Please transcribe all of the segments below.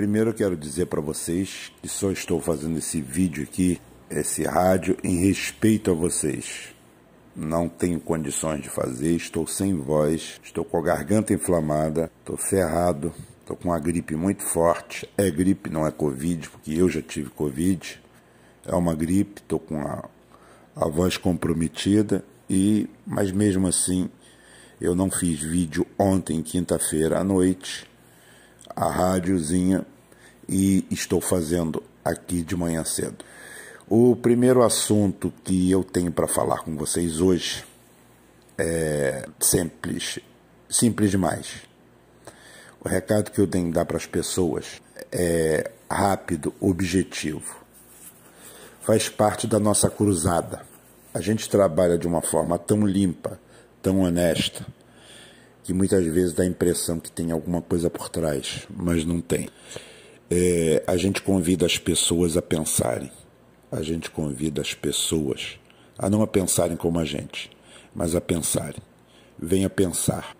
primeiro eu quero dizer para vocês que só estou fazendo esse vídeo aqui, esse rádio, em respeito a vocês. Não tenho condições de fazer, estou sem voz, estou com a garganta inflamada, estou ferrado, estou com uma gripe muito forte. É gripe, não é Covid, porque eu já tive Covid. É uma gripe, estou com a, a voz comprometida, e mas mesmo assim eu não fiz vídeo ontem, quinta-feira à noite, a rádiozinha, e estou fazendo aqui de manhã cedo. O primeiro assunto que eu tenho para falar com vocês hoje é simples, simples demais. O recado que eu tenho que dar para as pessoas é rápido, objetivo. Faz parte da nossa cruzada. A gente trabalha de uma forma tão limpa, tão honesta, que muitas vezes dá a impressão que tem alguma coisa por trás, mas não tem. É, a gente convida as pessoas a pensarem. A gente convida as pessoas a não a pensarem como a gente, mas a pensarem. Venha pensar.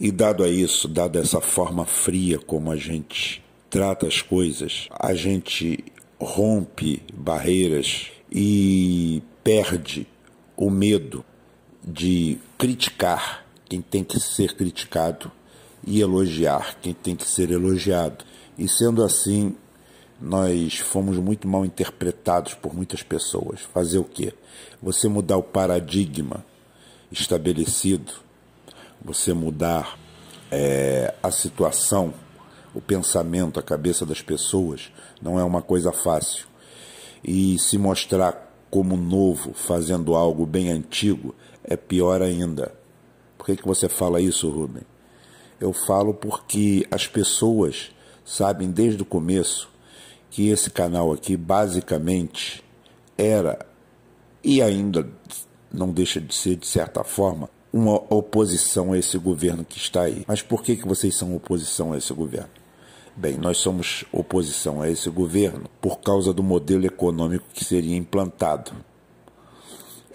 E dado a isso, dado essa forma fria como a gente trata as coisas, a gente rompe barreiras e perde o medo de criticar quem tem que ser criticado e elogiar quem tem que ser elogiado. E sendo assim, nós fomos muito mal interpretados por muitas pessoas. Fazer o quê? Você mudar o paradigma estabelecido, você mudar é, a situação, o pensamento, a cabeça das pessoas, não é uma coisa fácil. E se mostrar como novo, fazendo algo bem antigo, é pior ainda. Por que, que você fala isso, Rubem? Eu falo porque as pessoas sabem desde o começo que esse canal aqui basicamente era e ainda não deixa de ser, de certa forma, uma oposição a esse governo que está aí. Mas por que, que vocês são oposição a esse governo? Bem, nós somos oposição a esse governo por causa do modelo econômico que seria implantado.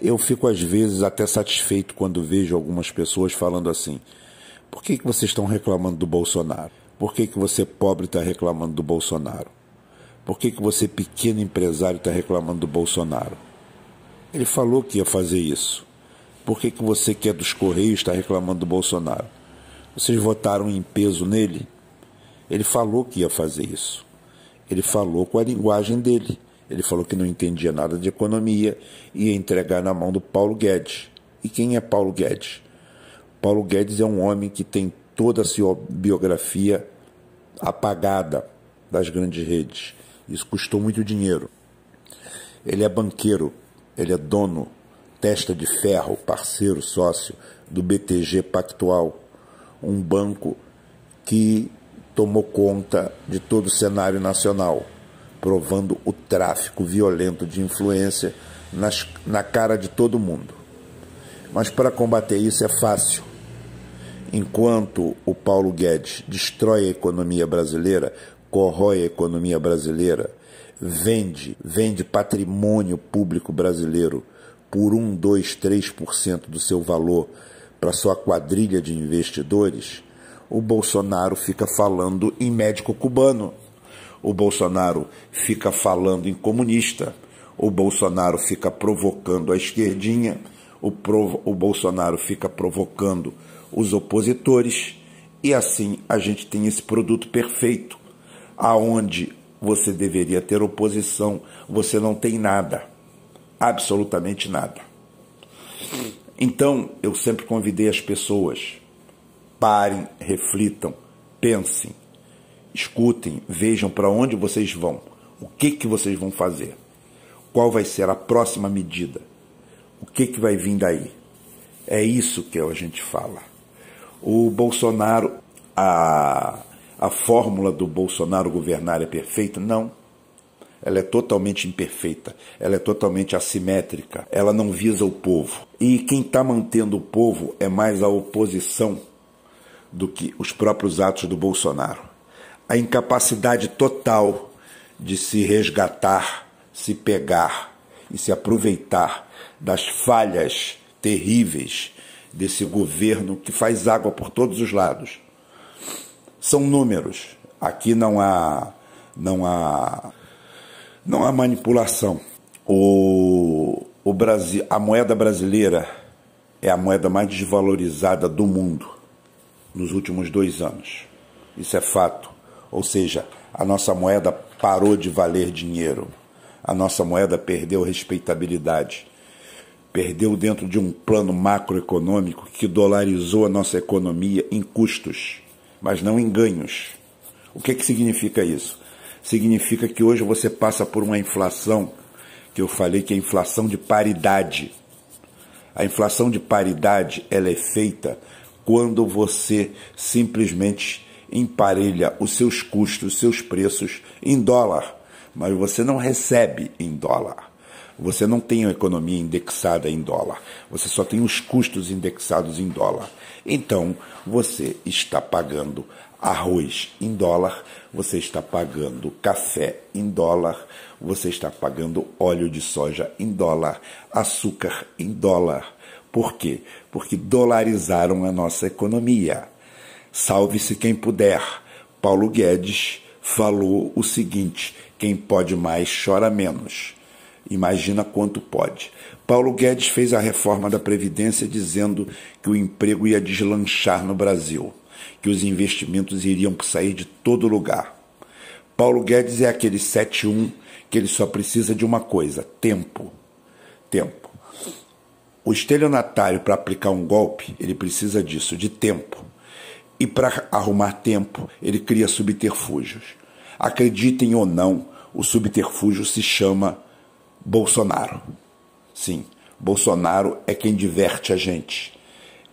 Eu fico às vezes até satisfeito quando vejo algumas pessoas falando assim: por que, que vocês estão reclamando do Bolsonaro? Por que, que você pobre está reclamando do Bolsonaro? Por que, que você pequeno empresário está reclamando do Bolsonaro? Ele falou que ia fazer isso. Por que, que você que é dos Correios está reclamando do Bolsonaro? Vocês votaram em peso nele? Ele falou que ia fazer isso. Ele falou com a linguagem dele. Ele falou que não entendia nada de economia e ia entregar na mão do Paulo Guedes. E quem é Paulo Guedes? Paulo Guedes é um homem que tem toda a sua biografia apagada das grandes redes. Isso custou muito dinheiro. Ele é banqueiro, ele é dono, testa de ferro, parceiro, sócio do BTG Pactual, um banco que tomou conta de todo o cenário nacional, provando o tráfico violento de influência nas, na cara de todo mundo. Mas para combater isso é fácil. Enquanto o Paulo Guedes destrói a economia brasileira, corrói a economia brasileira, vende, vende patrimônio público brasileiro por 1, 2, 3% do seu valor para sua quadrilha de investidores, o Bolsonaro fica falando em médico cubano, o Bolsonaro fica falando em comunista, o Bolsonaro fica provocando a esquerdinha, o, provo, o Bolsonaro fica provocando os opositores, e assim a gente tem esse produto perfeito, aonde você deveria ter oposição, você não tem nada, absolutamente nada. Então, eu sempre convidei as pessoas Parem, reflitam, pensem, escutem, vejam para onde vocês vão, o que, que vocês vão fazer, qual vai ser a próxima medida, o que, que vai vir daí. É isso que a gente fala. O Bolsonaro, a, a fórmula do Bolsonaro governar é perfeita? Não. Ela é totalmente imperfeita, ela é totalmente assimétrica, ela não visa o povo. E quem está mantendo o povo é mais a oposição do que os próprios atos do Bolsonaro. A incapacidade total de se resgatar, se pegar e se aproveitar das falhas terríveis desse governo que faz água por todos os lados. São números. Aqui não há não há não há manipulação. O, o Brasil, a moeda brasileira é a moeda mais desvalorizada do mundo nos últimos dois anos. Isso é fato. Ou seja, a nossa moeda parou de valer dinheiro. A nossa moeda perdeu respeitabilidade. Perdeu dentro de um plano macroeconômico que dolarizou a nossa economia em custos, mas não em ganhos. O que, que significa isso? Significa que hoje você passa por uma inflação, que eu falei que é inflação de paridade. A inflação de paridade ela é feita quando você simplesmente emparelha os seus custos, os seus preços em dólar, mas você não recebe em dólar. Você não tem a economia indexada em dólar, você só tem os custos indexados em dólar. Então, você está pagando arroz em dólar, você está pagando café em dólar, você está pagando óleo de soja em dólar, açúcar em dólar. Por quê? Porque dolarizaram a nossa economia. Salve-se quem puder. Paulo Guedes falou o seguinte: quem pode mais chora menos. Imagina quanto pode. Paulo Guedes fez a reforma da Previdência dizendo que o emprego ia deslanchar no Brasil, que os investimentos iriam sair de todo lugar. Paulo Guedes é aquele 71 que ele só precisa de uma coisa: tempo. Tempo. O estelionatário, para aplicar um golpe, ele precisa disso, de tempo. E para arrumar tempo, ele cria subterfúgios. Acreditem ou não, o subterfúgio se chama Bolsonaro. Sim, Bolsonaro é quem diverte a gente,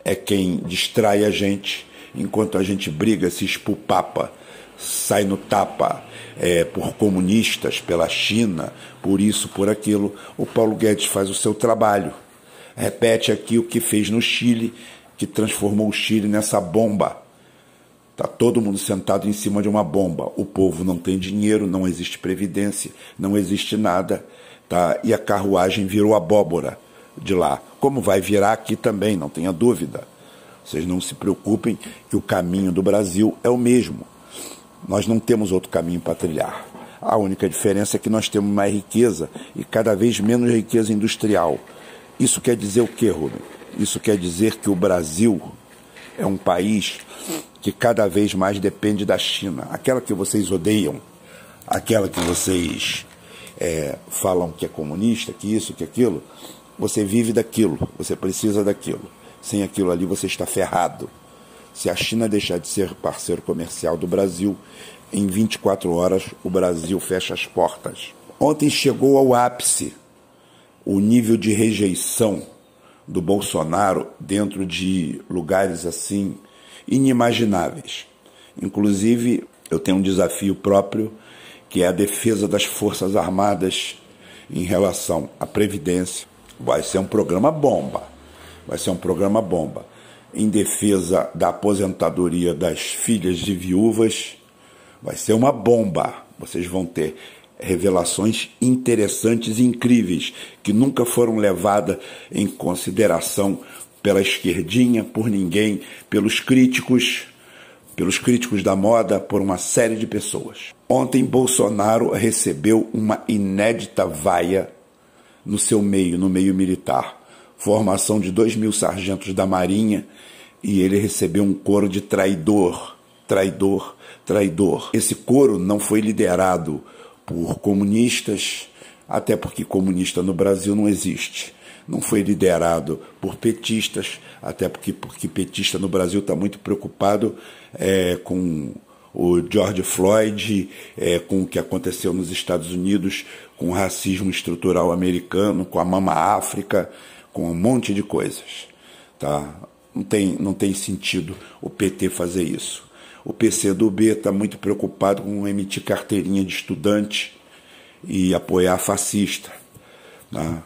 é quem distrai a gente, enquanto a gente briga, se espupapa, sai no tapa é, por comunistas, pela China, por isso, por aquilo. O Paulo Guedes faz o seu trabalho. Repete aqui o que fez no Chile, que transformou o Chile nessa bomba Está todo mundo sentado em cima de uma bomba. O povo não tem dinheiro, não existe previdência, não existe nada. Tá? E a carruagem virou abóbora de lá. Como vai virar aqui também, não tenha dúvida. Vocês não se preocupem que o caminho do Brasil é o mesmo. Nós não temos outro caminho para trilhar. A única diferença é que nós temos mais riqueza e cada vez menos riqueza industrial. Isso quer dizer o quê, Rubem? Isso quer dizer que o Brasil é um país que cada vez mais depende da China. Aquela que vocês odeiam, aquela que vocês é, falam que é comunista, que isso, que aquilo, você vive daquilo, você precisa daquilo. Sem aquilo ali você está ferrado. Se a China deixar de ser parceiro comercial do Brasil, em 24 horas o Brasil fecha as portas. Ontem chegou ao ápice o nível de rejeição do Bolsonaro dentro de lugares assim inimagináveis. Inclusive, eu tenho um desafio próprio, que é a defesa das Forças Armadas em relação à Previdência. Vai ser um programa bomba. Vai ser um programa bomba. Em defesa da aposentadoria das filhas de viúvas. Vai ser uma bomba. Vocês vão ter revelações interessantes e incríveis que nunca foram levadas em consideração pela esquerdinha, por ninguém, pelos críticos, pelos críticos da moda, por uma série de pessoas. Ontem Bolsonaro recebeu uma inédita vaia no seu meio, no meio militar. Formação de dois mil sargentos da Marinha e ele recebeu um coro de traidor, traidor, traidor. Esse coro não foi liderado por comunistas, até porque comunista no Brasil não existe não foi liderado por petistas, até porque, porque petista no Brasil está muito preocupado é, com o George Floyd, é, com o que aconteceu nos Estados Unidos, com o racismo estrutural americano, com a Mama África, com um monte de coisas. Tá? Não, tem, não tem sentido o PT fazer isso. O PCdoB está muito preocupado com emitir carteirinha de estudante e apoiar fascista. Tá?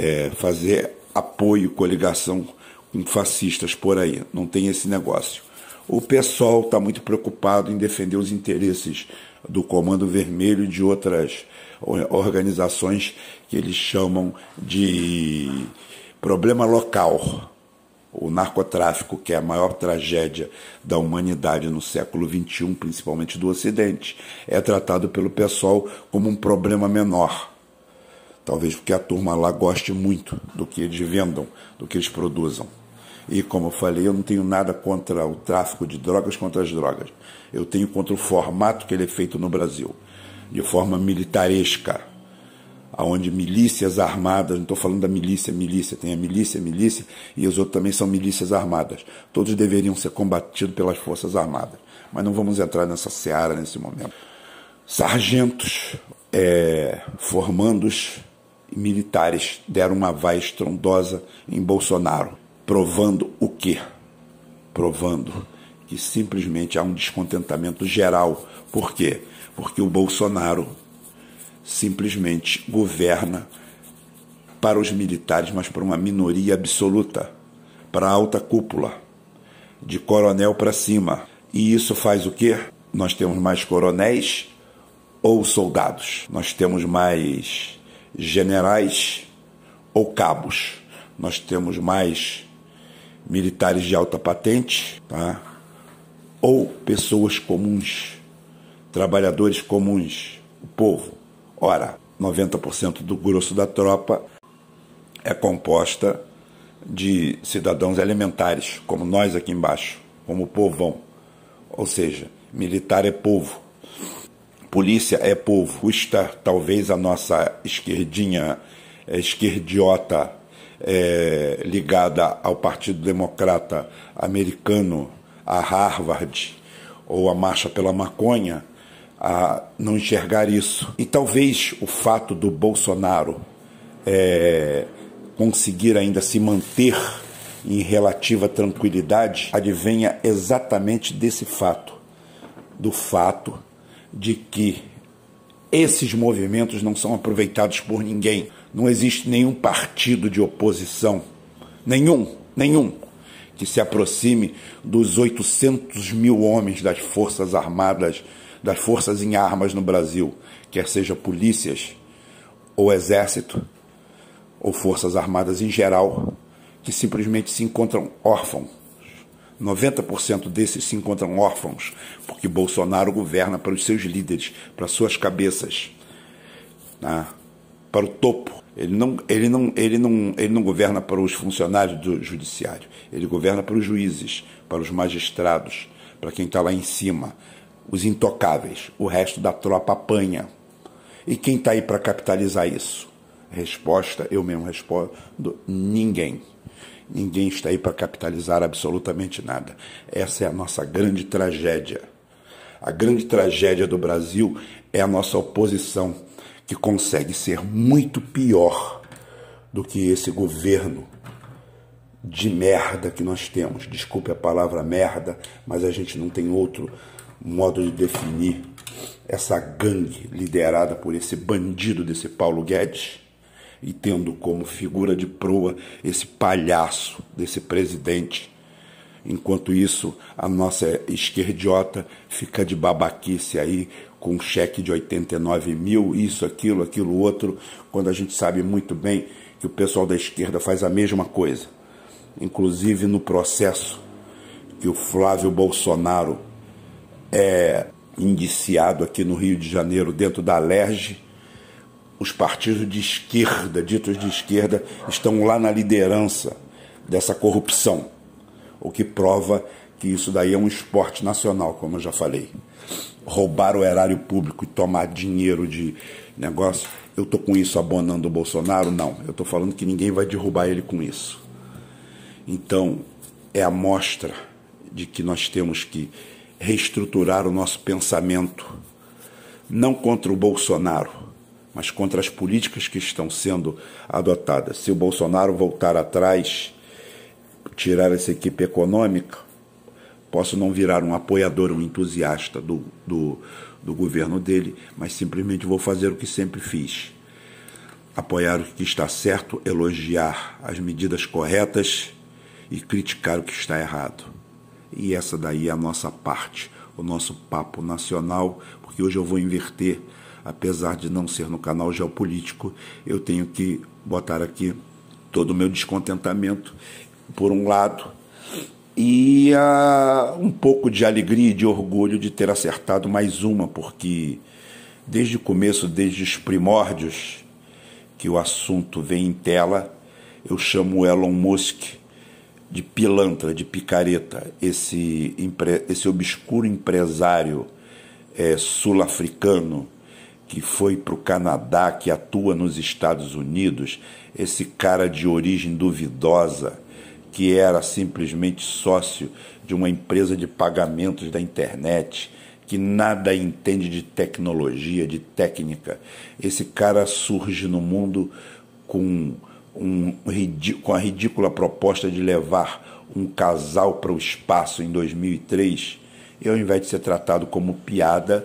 É, fazer apoio, coligação com fascistas por aí. Não tem esse negócio. O PSOL está muito preocupado em defender os interesses do Comando Vermelho e de outras organizações que eles chamam de problema local. O narcotráfico, que é a maior tragédia da humanidade no século XXI, principalmente do Ocidente, é tratado pelo pessoal como um problema menor. Talvez porque a turma lá goste muito do que eles vendam, do que eles produzam. E como eu falei, eu não tenho nada contra o tráfico de drogas, contra as drogas. Eu tenho contra o formato que ele é feito no Brasil, de forma militaresca onde milícias armadas, não estou falando da milícia, milícia, tem a milícia, milícia, e os outros também são milícias armadas. Todos deveriam ser combatidos pelas Forças Armadas. Mas não vamos entrar nessa seara nesse momento. Sargentos, é, formandos militares deram uma vai estrondosa em Bolsonaro, provando o quê? Provando que simplesmente há um descontentamento geral. Por quê? Porque o Bolsonaro simplesmente governa para os militares, mas para uma minoria absoluta, para a alta cúpula, de coronel para cima. E isso faz o quê? Nós temos mais coronéis ou soldados. Nós temos mais generais ou cabos. Nós temos mais militares de alta patente, tá? ou pessoas comuns, trabalhadores comuns, o povo. Ora, 90% do grosso da tropa é composta de cidadãos elementares, como nós aqui embaixo, como o povão. Ou seja, militar é povo, polícia é povo. Custa talvez a nossa esquerdinha, é, esquerdiota, é, ligada ao Partido Democrata Americano, a Harvard, ou a Marcha pela Maconha, a não enxergar isso. E talvez o fato do Bolsonaro é, conseguir ainda se manter em relativa tranquilidade advenha exatamente desse fato, do fato de que esses movimentos não são aproveitados por ninguém. Não existe nenhum partido de oposição, nenhum, nenhum, que se aproxime dos 800 mil homens das Forças Armadas das forças em armas no Brasil, quer seja polícias ou exército ou forças armadas em geral, que simplesmente se encontram órfãos. 90% desses se encontram órfãos, porque Bolsonaro governa para os seus líderes, para suas cabeças, né? para o topo. Ele não, ele, não, ele, não, ele não governa para os funcionários do judiciário, ele governa para os juízes, para os magistrados, para quem está lá em cima os intocáveis, o resto da tropa apanha. E quem está aí para capitalizar isso? Resposta, eu mesmo respondo: ninguém. Ninguém está aí para capitalizar absolutamente nada. Essa é a nossa grande tragédia. A grande tragédia do Brasil é a nossa oposição, que consegue ser muito pior do que esse governo de merda que nós temos. Desculpe a palavra merda, mas a gente não tem outro modo de definir essa gangue liderada por esse bandido desse Paulo Guedes e tendo como figura de proa esse palhaço desse presidente. Enquanto isso, a nossa esquerdiota fica de babaquice aí com um cheque de 89 mil, isso, aquilo, aquilo, outro, quando a gente sabe muito bem que o pessoal da esquerda faz a mesma coisa. Inclusive no processo que o Flávio Bolsonaro é indiciado aqui no Rio de Janeiro, dentro da Alerj, os partidos de esquerda, ditos de esquerda, estão lá na liderança dessa corrupção, o que prova que isso daí é um esporte nacional, como eu já falei. Roubar o erário público e tomar dinheiro de negócio, eu estou com isso abonando o Bolsonaro? Não, eu estou falando que ninguém vai derrubar ele com isso. Então, é a mostra de que nós temos que reestruturar o nosso pensamento, não contra o Bolsonaro, mas contra as políticas que estão sendo adotadas. Se o Bolsonaro voltar atrás, tirar essa equipe econômica, posso não virar um apoiador, um entusiasta do, do, do governo dele, mas simplesmente vou fazer o que sempre fiz. Apoiar o que está certo, elogiar as medidas corretas e criticar o que está errado. E essa daí é a nossa parte, o nosso papo nacional, porque hoje eu vou inverter, apesar de não ser no canal geopolítico, eu tenho que botar aqui todo o meu descontentamento por um lado, e uh, um pouco de alegria e de orgulho de ter acertado mais uma, porque desde o começo, desde os primórdios que o assunto vem em tela, eu chamo Elon Musk de pilantra, de picareta, esse, esse obscuro empresário é, sul-africano que foi para o Canadá, que atua nos Estados Unidos, esse cara de origem duvidosa, que era simplesmente sócio de uma empresa de pagamentos da internet, que nada entende de tecnologia, de técnica. Esse cara surge no mundo com, um, com a ridícula proposta de levar um casal para o espaço em 2003, e ao invés de ser tratado como piada,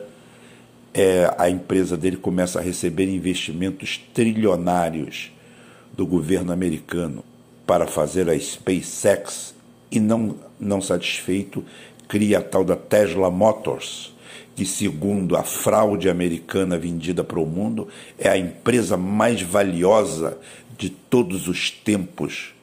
é, a empresa dele começa a receber investimentos trilionários do governo americano para fazer a SpaceX e não, não satisfeito, cria a tal da Tesla Motors, que, segundo a fraude americana vendida para o mundo, é a empresa mais valiosa de todos os tempos.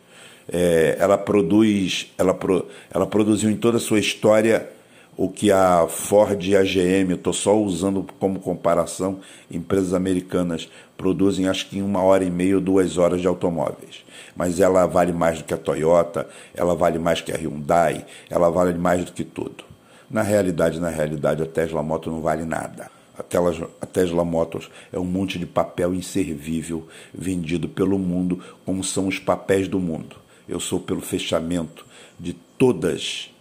É, ela produz, ela, pro, ela produziu em toda a sua história o que a Ford e a GM, estou só usando como comparação, empresas americanas produzem acho que em uma hora e meia duas horas de automóveis. Mas ela vale mais do que a Toyota, ela vale mais que a Hyundai, ela vale mais do que tudo. Na realidade, na realidade, a Tesla Motors não vale nada. A Tesla, a Tesla Motors é um monte de papel inservível vendido pelo mundo, como são os papéis do mundo. Eu sou pelo fechamento de todas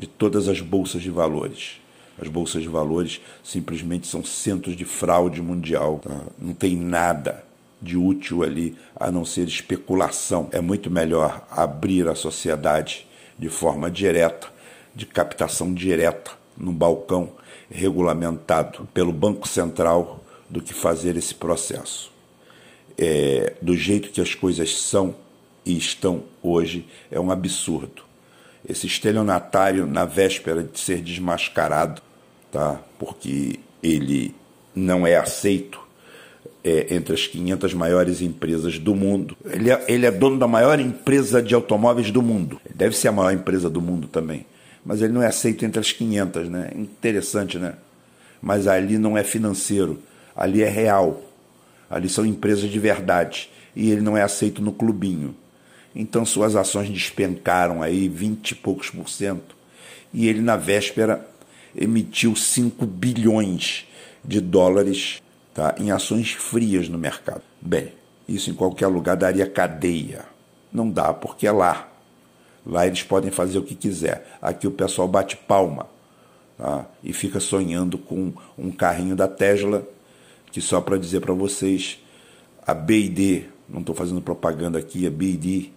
de todas as bolsas de valores. As bolsas de valores simplesmente são centros de fraude mundial. Tá? Não tem nada de útil ali a não ser especulação. É muito melhor abrir a sociedade de forma direta, de captação direta, num balcão regulamentado pelo Banco Central, do que fazer esse processo. É, do jeito que as coisas são e estão hoje, é um absurdo esse estelionatário na véspera de ser desmascarado, tá? porque ele não é aceito é, entre as 500 maiores empresas do mundo. Ele é, ele é dono da maior empresa de automóveis do mundo. Deve ser a maior empresa do mundo também. Mas ele não é aceito entre as 500, né? Interessante, né? Mas ali não é financeiro, ali é real. Ali são empresas de verdade. E ele não é aceito no clubinho. Então suas ações despencaram aí 20 e poucos por cento. E ele, na véspera, emitiu 5 bilhões de dólares tá, em ações frias no mercado. Bem, isso em qualquer lugar daria cadeia. Não dá, porque é lá. Lá eles podem fazer o que quiser. Aqui o pessoal bate palma tá, e fica sonhando com um carrinho da Tesla, que só para dizer para vocês, a BD, não estou fazendo propaganda aqui, a BD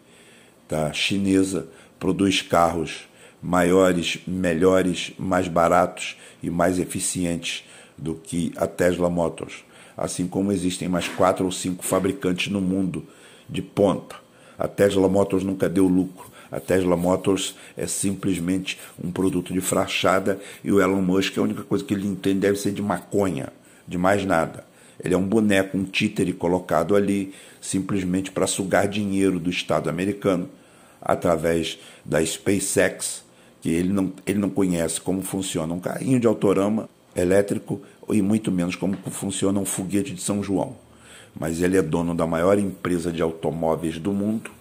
tá? chinesa produz carros maiores, melhores, mais baratos e mais eficientes do que a Tesla Motors. Assim como existem mais quatro ou cinco fabricantes no mundo de ponta. A Tesla Motors nunca deu lucro. A Tesla Motors é simplesmente um produto de frachada e o Elon Musk, a única coisa que ele entende deve ser de maconha, de mais nada. Ele é um boneco, um títere colocado ali simplesmente para sugar dinheiro do Estado americano através da SpaceX, que ele não, ele não conhece como funciona um carrinho de autorama elétrico e muito menos como funciona um foguete de São João. Mas ele é dono da maior empresa de automóveis do mundo,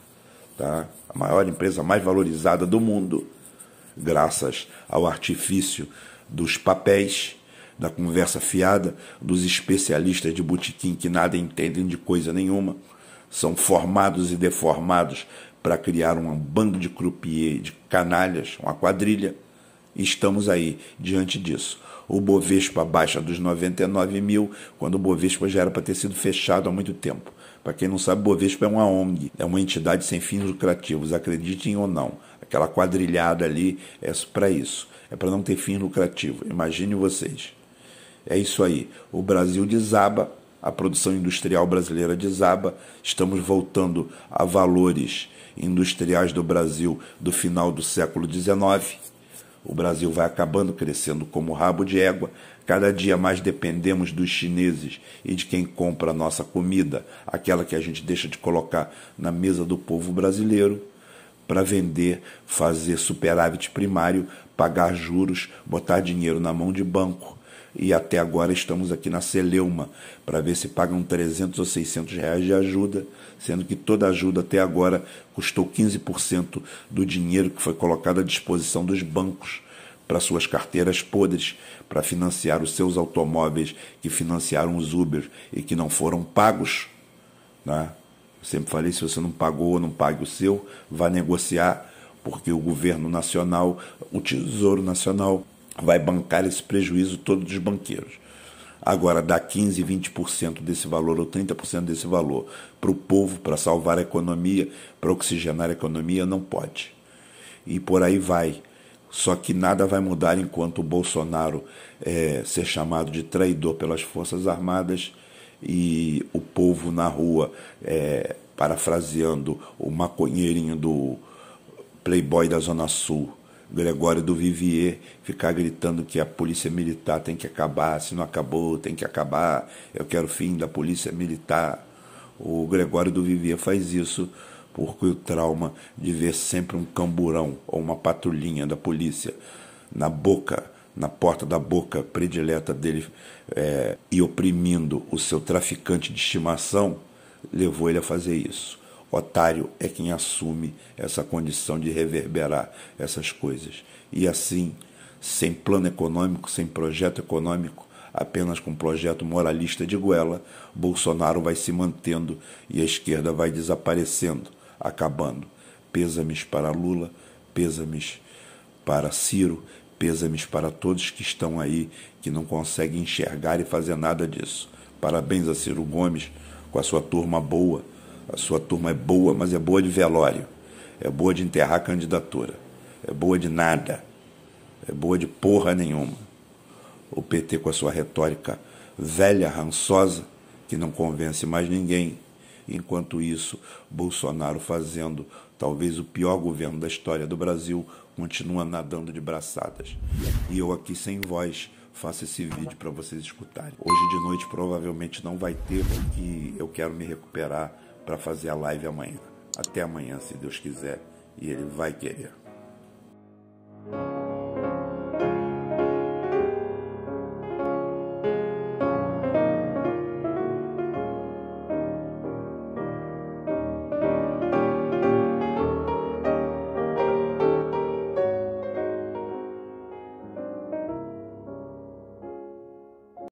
tá? a maior empresa mais valorizada do mundo, graças ao artifício dos papéis, da conversa fiada, dos especialistas de botequim que nada entendem de coisa nenhuma, são formados e deformados para criar um bando de croupier, de canalhas, uma quadrilha. Estamos aí diante disso. O Bovespa baixa dos 99 mil, quando o Bovespa já era para ter sido fechado há muito tempo. Para quem não sabe, o Bovespa é uma ONG, é uma entidade sem fins lucrativos, acreditem ou não. Aquela quadrilhada ali é para isso, é para não ter fim lucrativo. Imagine vocês. É isso aí. O Brasil desaba, a produção industrial brasileira desaba, estamos voltando a valores industriais do Brasil do final do século XIX. O Brasil vai acabando crescendo como rabo de égua. Cada dia mais dependemos dos chineses e de quem compra a nossa comida, aquela que a gente deixa de colocar na mesa do povo brasileiro, para vender, fazer superávit primário, pagar juros, botar dinheiro na mão de banco. E até agora estamos aqui na Celeuma para ver se pagam 300 ou 600 reais de ajuda, sendo que toda ajuda até agora custou 15% do dinheiro que foi colocado à disposição dos bancos para suas carteiras podres, para financiar os seus automóveis que financiaram os Uber e que não foram pagos. Né? Eu sempre falei: se você não pagou ou não pague o seu, vá negociar, porque o governo nacional, o Tesouro Nacional, vai bancar esse prejuízo todo dos banqueiros. Agora, dar 15%, 20% desse valor ou 30% desse valor para o povo, para salvar a economia, para oxigenar a economia, não pode. E por aí vai. Só que nada vai mudar enquanto o Bolsonaro é, ser chamado de traidor pelas Forças Armadas e o povo na rua, é, parafraseando o maconheirinho do Playboy da Zona Sul, Gregório do Vivier, ficar gritando que a polícia militar tem que acabar, se não acabou, tem que acabar, eu quero fim da polícia militar. O Gregório do Vivier faz isso porque o trauma de ver sempre um camburão ou uma patrulhinha da polícia na boca, na porta da boca predileta dele é, e oprimindo o seu traficante de estimação, levou ele a fazer isso. Otário é quem assume essa condição de reverberar essas coisas. E assim, sem plano econômico, sem projeto econômico, apenas com projeto moralista de goela, Bolsonaro vai se mantendo e a esquerda vai desaparecendo acabando. Pêsames para Lula, pêsames para Ciro, pêsames para todos que estão aí, que não conseguem enxergar e fazer nada disso. Parabéns a Ciro Gomes com a sua turma boa. A sua turma é boa, mas é boa de velório. É boa de enterrar candidatura. É boa de nada. É boa de porra nenhuma. O PT com a sua retórica velha, rançosa, que não convence mais ninguém, Enquanto isso, Bolsonaro fazendo talvez o pior governo da história do Brasil, continua nadando de braçadas. E eu aqui sem voz faço esse vídeo para vocês escutarem. Hoje de noite provavelmente não vai ter, porque eu quero me recuperar para fazer a live amanhã. Até amanhã, se Deus quiser, e Ele vai querer.